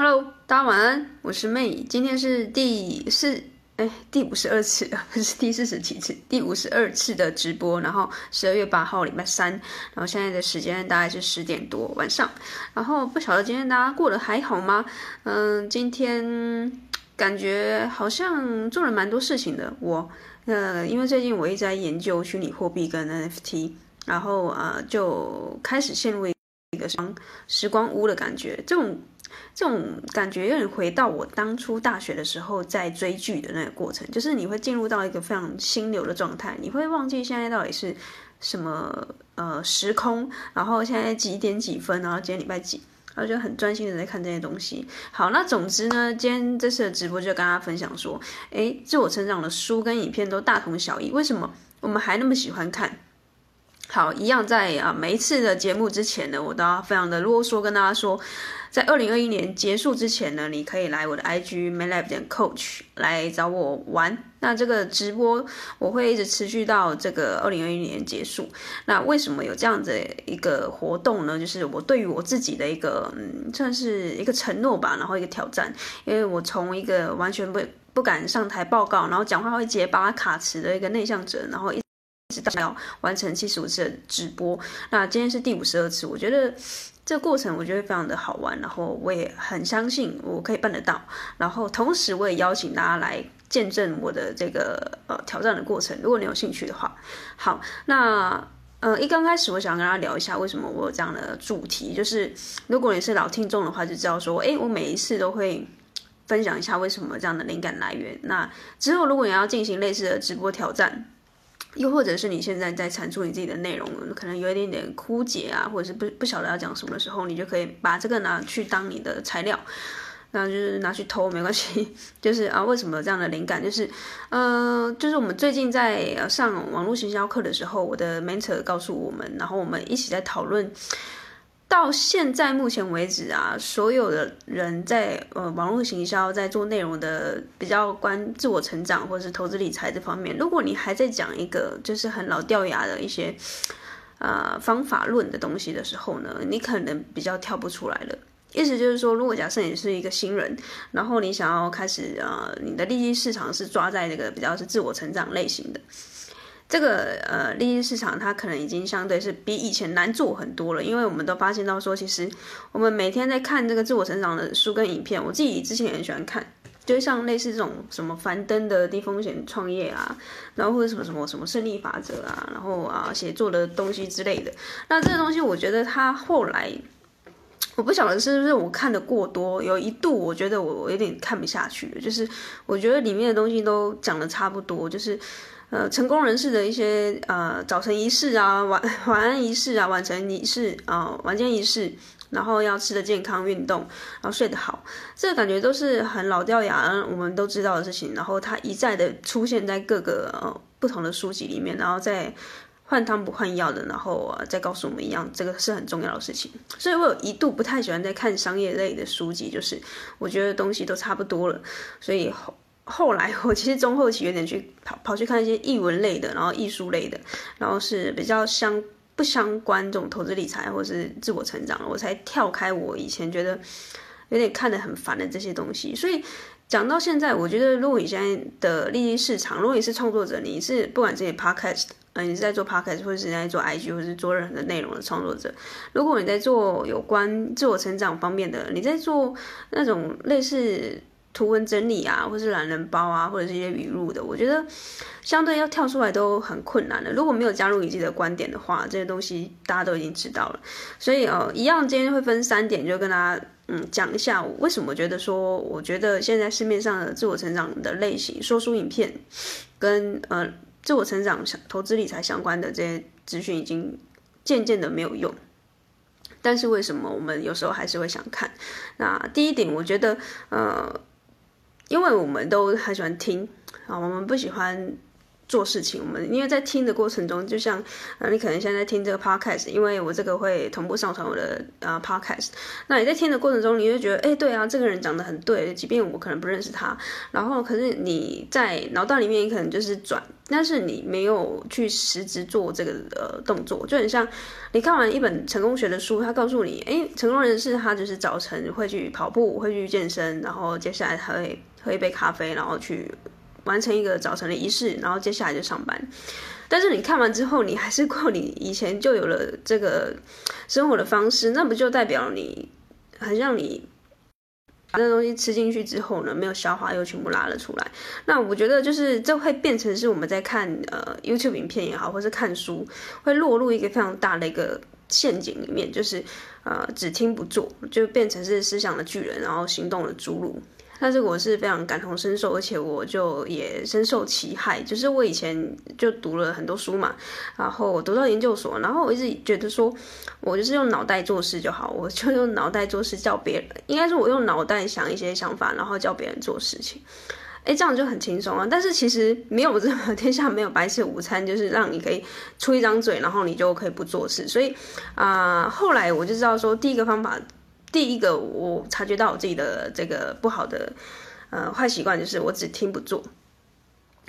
Hello，大家晚安，我是 May，今天是第四哎第五十二次，不是第四十几次，第五十二次的直播。然后十二月八号礼拜三，然后现在的时间大概是十点多晚上。然后不晓得今天大家过得还好吗？嗯，今天感觉好像做了蛮多事情的。我呃，因为最近我一直在研究虚拟货币跟 NFT，然后啊、呃、就开始陷入一个时光屋的感觉，这种。这种感觉有点回到我当初大学的时候在追剧的那个过程，就是你会进入到一个非常心流的状态，你会忘记现在到底是什么呃时空，然后现在几点几分，然后今天礼拜几，然后就很专心的在看这些东西。好，那总之呢，今天这次的直播就跟大家分享说，诶，自我成长的书跟影片都大同小异，为什么我们还那么喜欢看？好，一样在啊每一次的节目之前呢，我都要非常的啰嗦跟大家说。在二零二一年结束之前呢，你可以来我的 IG maylab 点 coach 来找我玩。那这个直播我会一直持续到这个二零二一年结束。那为什么有这样子一个活动呢？就是我对于我自己的一个嗯，算是一个承诺吧，然后一个挑战。因为我从一个完全不不敢上台报告，然后讲话会结巴卡词的一个内向者，然后一直到要完成七十五次的直播。那今天是第五十二次，我觉得。这个过程我觉得非常的好玩，然后我也很相信我可以办得到，然后同时我也邀请大家来见证我的这个呃挑战的过程。如果你有兴趣的话，好，那呃一刚开始我想跟大家聊一下为什么我有这样的主题，就是如果你是老听众的话，就知道说，诶，我每一次都会分享一下为什么这样的灵感来源。那之后如果你要进行类似的直播挑战。又或者是你现在在产出你自己的内容，可能有一点点枯竭啊，或者是不不晓得要讲什么的时候，你就可以把这个拿去当你的材料，那就是拿去偷没关系。就是啊，为什么有这样的灵感？就是，呃，就是我们最近在上网络行销课的时候，我的 mentor 告诉我们，然后我们一起在讨论。到现在目前为止啊，所有的人在呃网络行销，在做内容的比较关自我成长或者是投资理财这方面，如果你还在讲一个就是很老掉牙的一些呃方法论的东西的时候呢，你可能比较跳不出来了。意思就是说，如果假设你是一个新人，然后你想要开始呃你的利益市场是抓在这个比较是自我成长类型的。这个呃，利益市场它可能已经相对是比以前难做很多了，因为我们都发现到说，其实我们每天在看这个自我成长的书跟影片，我自己之前也很喜欢看，就像类似这种什么樊登的低风险创业啊，然后或者什么什么什么胜利法则啊，然后啊写作的东西之类的。那这个东西我觉得它后来，我不晓得是不是我看的过多，有一度我觉得我我有点看不下去了，就是我觉得里面的东西都讲的差不多，就是。呃，成功人士的一些呃早晨仪式啊，晚 晚安仪式啊，晚晨仪式啊，晚间仪式，然后要吃的健康，运动，然后睡得好，这个感觉都是很老掉牙，我们都知道的事情。然后它一再的出现在各个呃不同的书籍里面，然后再换汤不换药的，然后呃再告诉我们一样，这个是很重要的事情。所以我有一度不太喜欢在看商业类的书籍，就是我觉得东西都差不多了，所以。后来 我其实中后期有点去跑跑去看一些译文类的，然后艺术类的，然后是比较相不相关这种投资理财或是自我成长，我才跳开我以前觉得有点看得很烦的这些东西。所以讲到现在，我觉得如果你现在的利益市场，如果你是创作者，你是不管这些 podcast，呃，你是在做 podcast 或者是在做 IG 或者是做任何的内容的创作者，如果你在做有关自我成长方面的，你在做那种类似。图文整理啊，或是懒人包啊，或者是一些语录的，我觉得相对要跳出来都很困难的。如果没有加入你自己的观点的话，这些东西大家都已经知道了。所以呃，一样今天会分三点，就跟大家嗯讲一下，为什么觉得说，我觉得现在市面上的自我成长的类型说书影片，跟呃自我成长、投资理财相关的这些资讯已经渐渐的没有用。但是为什么我们有时候还是会想看？那第一点，我觉得呃。因为我们都很喜欢听啊，我们不喜欢做事情。我们因为在听的过程中，就像啊，你可能现在听这个 podcast，因为我这个会同步上传我的啊 podcast。那你在听的过程中，你会觉得，哎，对啊，这个人讲的很对，即便我可能不认识他。然后，可是你在脑袋里面，你可能就是转，但是你没有去实质做这个呃动作，就很像你看完一本成功学的书，他告诉你，哎，成功人士他就是早晨会去跑步，会去健身，然后接下来他会喝一杯咖啡，然后去。完成一个早晨的仪式，然后接下来就上班。但是你看完之后，你还是过 你以前就有了这个生活的方式，那不就代表你很像你把这东西吃进去之后呢，没有消化又全部拉了出来。那我觉得就是这会变成是我们在看呃 YouTube 影片也好，或是看书，会落入一个非常大的一个陷阱里面，就是呃只听不做，就变成是思想的巨人，然后行动的侏儒。但是我是非常感同身受，而且我就也深受其害。就是我以前就读了很多书嘛，然后我读到研究所，然后我一直觉得说，我就是用脑袋做事就好，我就用脑袋做事，叫别人，应该是我用脑袋想一些想法，然后叫别人做事情，哎，这样就很轻松啊。但是其实没有这么天下没有白吃午餐，就是让你可以出一张嘴，然后你就可以不做事。所以啊、后来我就知道说，第一个方法。第一个，我察觉到我自己的这个不好的呃坏习惯，就是我只听不做。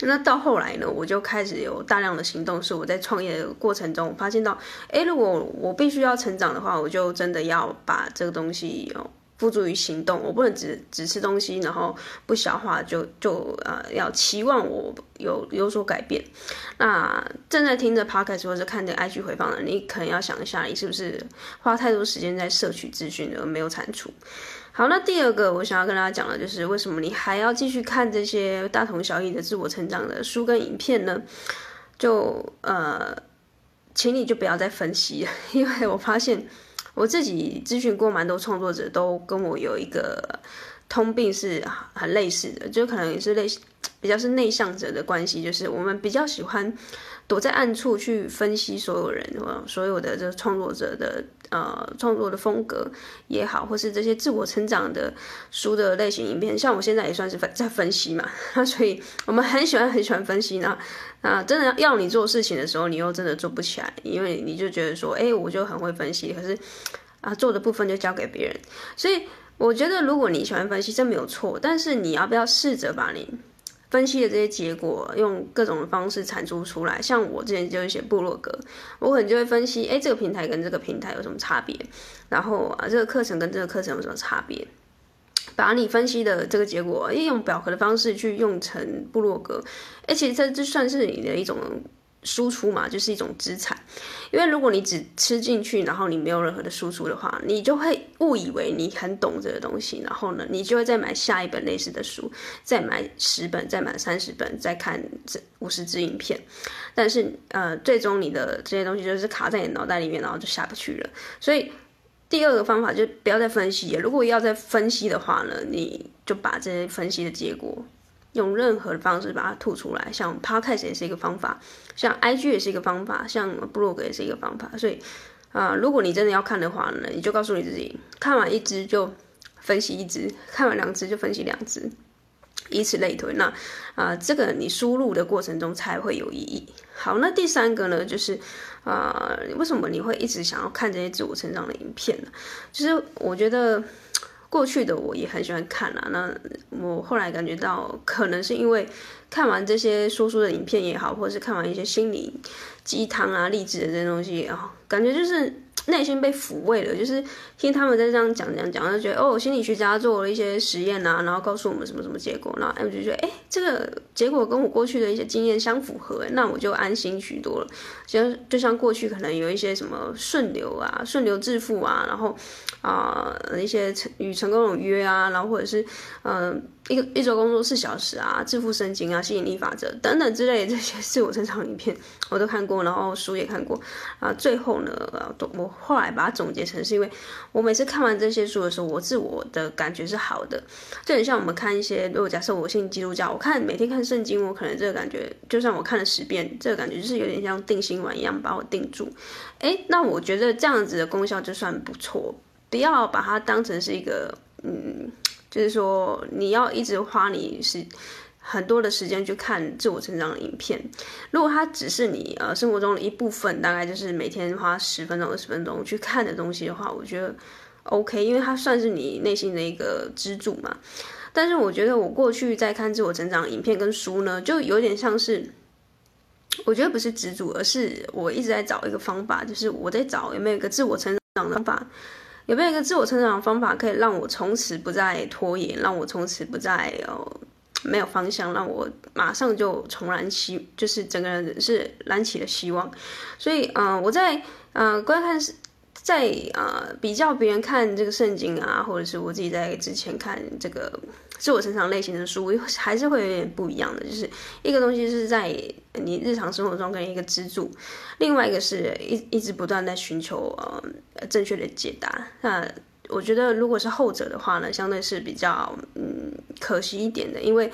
那到后来呢，我就开始有大量的行动，是我在创业的过程中我发现到，诶，如果我必须要成长的话，我就真的要把这个东西有。付诸于行动，我不能只只吃东西，然后不消化就就呃要期望我有有所改变。那正在听着 podcast 或者看着 IG 回放的，你可能要想一下，你是不是花太多时间在摄取资讯而没有产出？好，那第二个我想要跟大家讲的就是，为什么你还要继续看这些大同小异的自我成长的书跟影片呢？就呃，请你就不要再分析，因为我发现。我自己咨询过蛮多创作者，都跟我有一个通病是很类似的，就可能也是类比较是内向者的关系，就是我们比较喜欢躲在暗处去分析所有人，所有的这个创作者的呃创作的风格也好，或是这些自我成长的书的类型影片，像我现在也算是分在分析嘛，那所以我们很喜欢很喜欢分析呢。啊，真的要你做事情的时候，你又真的做不起来，因为你就觉得说，哎，我就很会分析，可是啊，做的部分就交给别人。所以我觉得，如果你喜欢分析，这没有错，但是你要不要试着把你分析的这些结果，用各种方式产出出来？像我之前就是写部落格，我可能就会分析，哎，这个平台跟这个平台有什么差别？然后啊，这个课程跟这个课程有什么差别？把你分析的这个结果，用表格的方式去用成部落格，而且这这算是你的一种输出嘛，就是一种资产。因为如果你只吃进去，然后你没有任何的输出的话，你就会误以为你很懂这个东西，然后呢，你就会再买下一本类似的书，再买十本，再买三十本，再看这五十支影片。但是呃，最终你的这些东西就是卡在你脑袋里面，然后就下不去了。所以。第二个方法就不要再分析，如果要再分析的话呢，你就把这些分析的结果用任何的方式把它吐出来，像 Podcast 也是一个方法，像 IG 也是一个方法，像 Blog 也是一个方法。所以啊、如果你真的要看的话呢，你就告诉你自己，看完一支就分析一支，看完两支就分析两支，以此类推。那啊、呃，这个你输入的过程中才会有意义。好，那第三个呢，就是。啊、呃，为什么你会一直想要看这些自我成长的影片呢？其实我觉得过去的我也很喜欢看啊。那我后来感觉到，可能是因为看完这些说书的影片也好，或者是看完一些心灵鸡汤啊、励志的这些东西也好，感觉就是。内心被抚慰了，就是听他们在这样讲讲讲，就觉得哦，心理学家做了一些实验啊，然后告诉我们什么什么结果，然后我就觉得，哎，这个结果跟我过去的一些经验相符合，那我就安心许多了。就就像过去可能有一些什么顺流啊、顺流致富啊，然后啊、一些成与成功有约啊，然后或者是嗯。一个一周工作四小时啊，致富圣经啊，吸引力法则等等之类的这些自我成长影片，我都看过，然后书也看过啊。最后呢，我后来把它总结成是因为我每次看完这些书的时候，我自我的感觉是好的，就很像我们看一些，如果假设我信基督教，我看每天看圣经，我可能这个感觉，就算我看了十遍，这个感觉就是有点像定心丸一样把我定住。哎，那我觉得这样子的功效就算不错，不要把它当成是一个嗯。就是说，你要一直花你是很多的时间去看自我成长的影片。如果它只是你呃生活中的一部分，大概就是每天花十分钟、二十分钟去看的东西的话，我觉得 OK，因为它算是你内心的一个支柱嘛。但是我觉得我过去在看自我成长影片跟书呢，就有点像是，我觉得不是支柱，而是我一直在找一个方法，就是我在找有没有一个自我成长的方法。有没有一个自我成长的方法，可以让我从此不再拖延，让我从此不再呃没有方向，让我马上就重燃希，就是整个人是燃起了希望。所以，嗯、我在嗯观看在呃比较别人看这个圣经啊，或者是我自己在之前看这个自我成长类型的书，我还是会有点不一样的。就是一个东西是在你日常生活中跟一个支柱，另外一个是一一直不断在寻求呃正确的解答。那我觉得如果是后者的话呢，相对是比较嗯可惜一点的，因为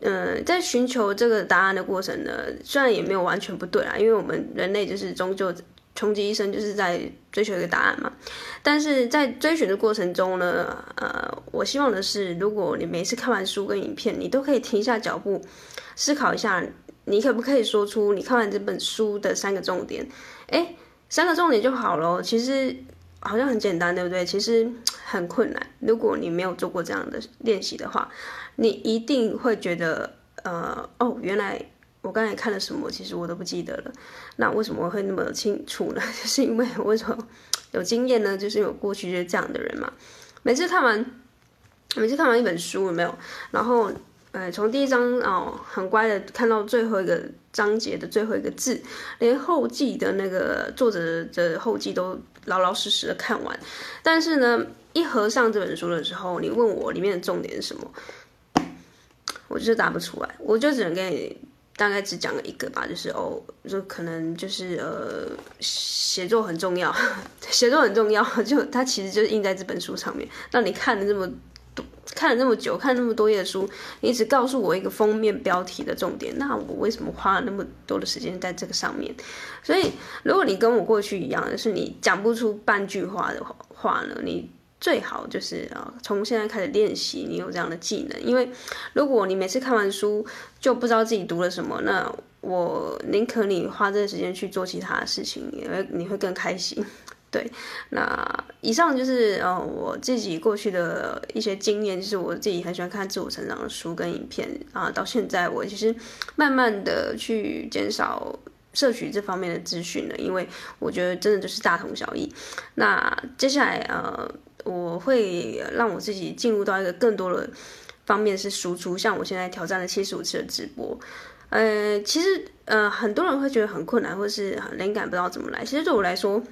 嗯、在寻求这个答案的过程呢，虽然也没有完全不对啊，因为我们人类就是终究。穷极一生就是在追求一个答案嘛，但是在追寻的过程中呢，呃，我希望的是，如果你每次看完书跟影片，你都可以停下脚步，思考一下，你可不可以说出你看完这本书的三个重点？诶，三个重点就好了。其实好像很简单，对不对？其实很困难。如果你没有做过这样的练习的话，你一定会觉得，呃，哦，原来。我刚才看了什么？其实我都不记得了。那为什么会那么清楚呢？就是因为我为什么有经验呢？就是因为我过去就是这样的人嘛。每次看完，每次看完一本书有没有？然后，呃，从第一章哦，很乖的看到最后一个章节的最后一个字，连后记的那个作者的后记都老老实实的看完。但是呢，一合上这本书的时候，你问我里面的重点是什么，我就答不出来，我就只能给你。大概只讲了一个吧，就是哦，就可能就是呃，写作很重要，写作很重要，就它其实就是印在这本书上面。那你看了这么多，看了那么久，看了那么多页书，你只告诉我一个封面标题的重点，那我为什么花了那么多的时间在这个上面？所以，如果你跟我过去一样，就是你讲不出半句话的话呢，你。最好就是啊，从现在开始练习，你有这样的技能。因为如果你每次看完书就不知道自己读了什么，那我宁可你花这个时间去做其他的事情，因为你会更开心。对，那以上就是呃我自己过去的一些经验，就是我自己很喜欢看自我成长的书跟影片啊。到现在我其实慢慢的去减少摄取这方面的资讯了，因为我觉得真的就是大同小异。那接下来呃。我会让我自己进入到一个更多的方面是输出，像我现在挑战了七十五次的直播，呃，其实呃很多人会觉得很困难，或是灵感不知道怎么来。其实对我来说，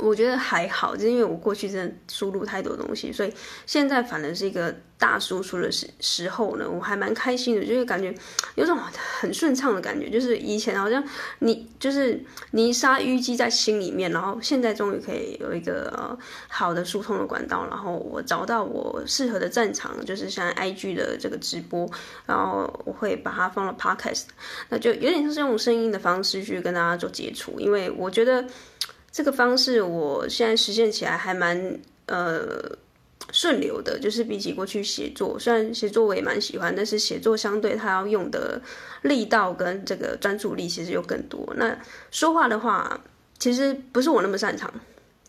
我觉得还好，就是因为我过去真的输入太多东西，所以现在反而是一个大输出的时时候呢，我还蛮开心的，就是感觉有种很顺畅的感觉，就是以前好像你就是泥沙淤积在心里面，然后现在终于可以有一个好的疏通的管道，然后我找到我适合的战场，就是像 IG 的这个直播，然后我会把它放到 Podcast，那就有点像是用声音的方式去跟大家做接触，因为我觉得。这个方式我现在实现起来还蛮呃顺流的，就是比起过去写作，虽然写作我也蛮喜欢，但是写作相对它要用的力道跟这个专注力其实又更多。那说话的话，其实不是我那么擅长，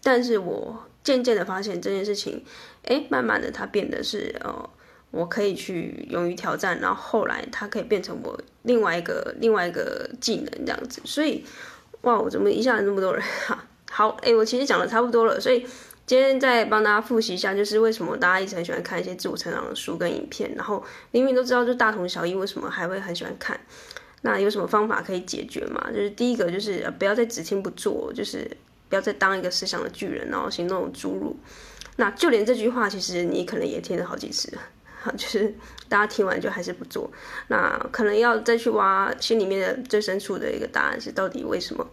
但是我渐渐的发现这件事情，哎，慢慢的它变得是呃，我可以去勇于挑战，然后后来它可以变成我另外一个另外一个技能这样子。所以，哇，我怎么一下子那么多人哈？好，哎，我其实讲的差不多了，所以今天再帮大家复习一下，就是为什么大家一直很喜欢看一些自我成长的书跟影片，然后明明都知道就大同小异，为什么还会很喜欢看？那有什么方法可以解决吗？就是第一个就是不要再只听不做，就是不要再当一个思想的巨人，然后行动的侏儒。那就连这句话，其实你可能也听了好几次，就是大家听完就还是不做，那可能要再去挖心里面的最深处的一个答案是到底为什么？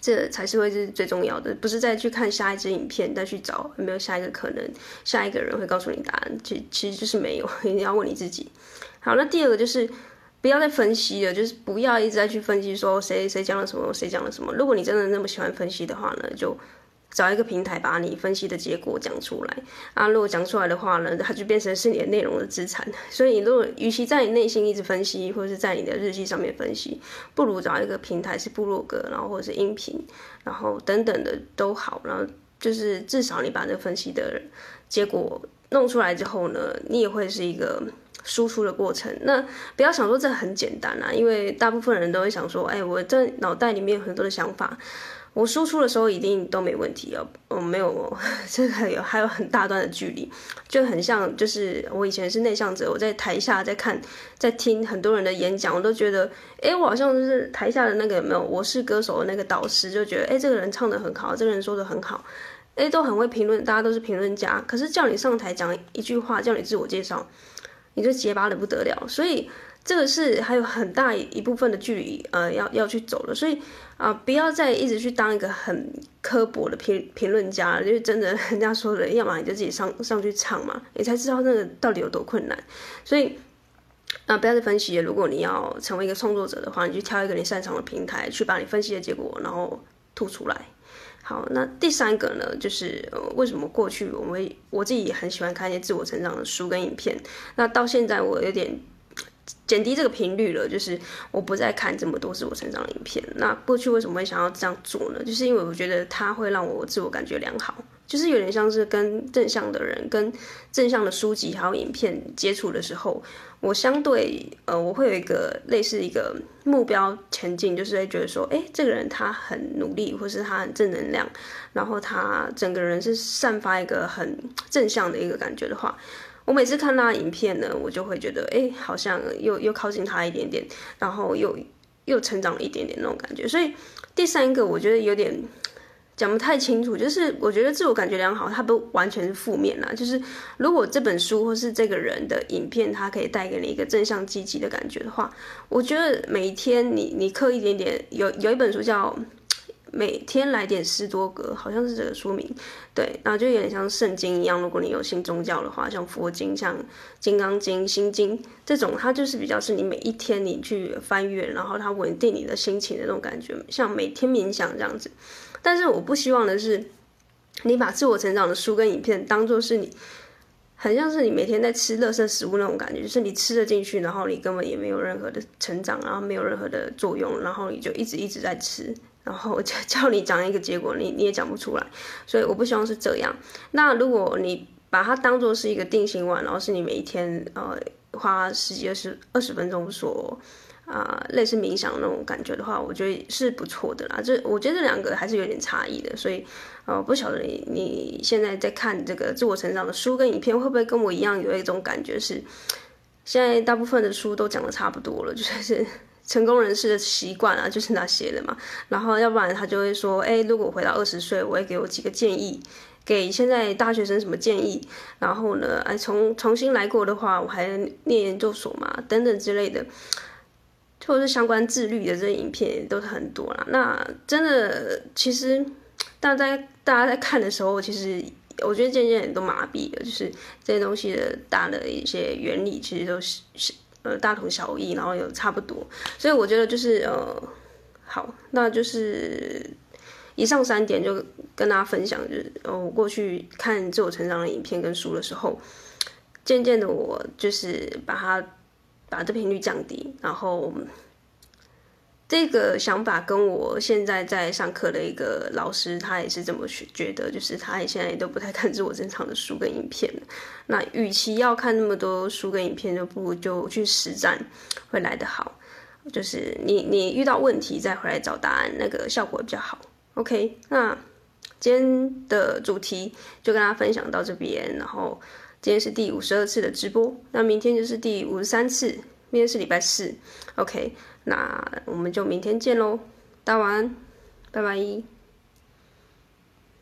这才是会是最重要的，不是再去看下一支影片，再去找有没有下一个可能，下一个人会告诉你答案，其其实就是没有，一定要问你自己。好，那第二个就是不要再分析了，就是不要一直在去分析说谁谁讲了什么，谁讲了什么。如果你真的那么喜欢分析的话呢，就找一个平台把你分析的结果讲出来啊。如果讲出来的话呢，它就变成是你的内容的资产。所以你，如果与其在你内心一直分析，或者是在你的日记上面分析，不如找一个平台是部落格，然后或者是音频，然后等等的都好。然后就是至少你把这分析的结果弄出来之后呢，你也会是一个。输出的过程，那不要想说这很简单啊，因为大部分人都会想说，哎、我这脑袋里面有很多的想法，我输出的时候一定都没问题哦。我没有，这个有还有很大段的距离，就很像，就是我以前是内向者，我在台下在看，在听很多人的演讲，我都觉得，哎、我好像就是台下的那个有没有，我是歌手的那个导师，就觉得，哎、这个人唱得很好，这个人说得很好，哎、都很会评论，大家都是评论家，可是叫你上台讲一句话，叫你自我介绍。你就结巴的不得了，所以这个是还有很大一部分的距离，呃，要要去走了。所以啊、不要再一直去当一个很刻薄的评评论家了，就是真的 人家说的，要么你就自己上上去唱嘛，你才知道那个到底有多困难。所以啊、不要再分析了。如果你要成为一个创作者的话，你就挑一个你擅长的平台，去把你分析的结果，然后吐出来。好，那第三个呢，就是，为什么过去我们我自己也很喜欢看一些自我成长的书跟影片，那到现在我有点减低这个频率了，就是我不再看这么多自我成长的影片。那过去为什么会想要这样做呢？就是因为我觉得它会让我自我感觉良好。就是有点像是跟正向的人、跟正向的书籍还有影片接触的时候，我相对呃，我会有一个类似一个目标前进，就是会觉得说，哎，这个人他很努力，或是他很正能量，然后他整个人是散发一个很正向的一个感觉的话，我每次看他的影片呢，我就会觉得，哎，好像又又靠近他一点点，然后又又成长了一点点那种感觉。所以第三个，我觉得有点。讲不太清楚，就是我觉得自我感觉良好，它不完全是负面啦。就是如果这本书或是这个人的影片，它可以带给你一个正向积极的感觉的话，我觉得每一天你你刻一点点，有有一本书叫《每天来点斯多葛》，好像是这个书名，对，然后就有点像圣经一样。如果你有信宗教的话，像佛经、像《金刚经》《心经》这种，它就是比较是你每一天你去翻阅，然后它稳定你的心情的那种感觉，像每天冥想这样子。但是我不希望的是，你把自我成长的书跟影片当做是你，很像是你每天在吃垃圾食物那种感觉，就是你吃了进去，然后你根本也没有任何的成长，然后没有任何的作用，然后你就一直一直在吃，然后我就 叫你讲一个结果，你你也讲不出来。所以我不希望是这样。那如果你把它当做是一个定心丸，然后是你每一天呃花十几二十二十分钟所。啊、类似冥想那种感觉的话，我觉得是不错的啦。这我觉得这两个还是有点差异的，所以呃，不晓得你你现在在看这个自我成长的书跟影片，会不会跟我一样有一种感觉是，现在大部分的书都讲的差不多了，就是成功人士的习惯啊，就是那些的嘛。然后要不然他就会说，哎，如果回到二十岁，我会给我几个建议，给现在大学生什么建议？然后呢，哎，重重新来过的话，我还念研究所嘛，等等之类的。或者是相关自律的这影片都是很多啦。那真的，其实大家大家在看的时候，其实我觉得渐渐都麻痹了，就是这些东西的大的一些原理，其实都是是呃大同小异，然后有差不多。所以我觉得就是呃好，那就是以上三点就跟大家分享，就是我过去看自我成长的影片跟书的时候，渐渐的我就是把它。把这频率降低，然后这个想法跟我现在在上课的一个老师，他也是这么觉得，就是他也现在也都不太看 自我成长的书跟影片。那与其要看那么多书跟影片，就不如就去实战会来得好。就是你你遇到问题再回来找答案，那个效果比较好。OK，那今天的主题就跟大家分享到这边，然后。今天是第五十二次的直播，那明天就是第五十三次，明天是礼拜四，OK，那我们就明天见喽，大家晚安，拜拜。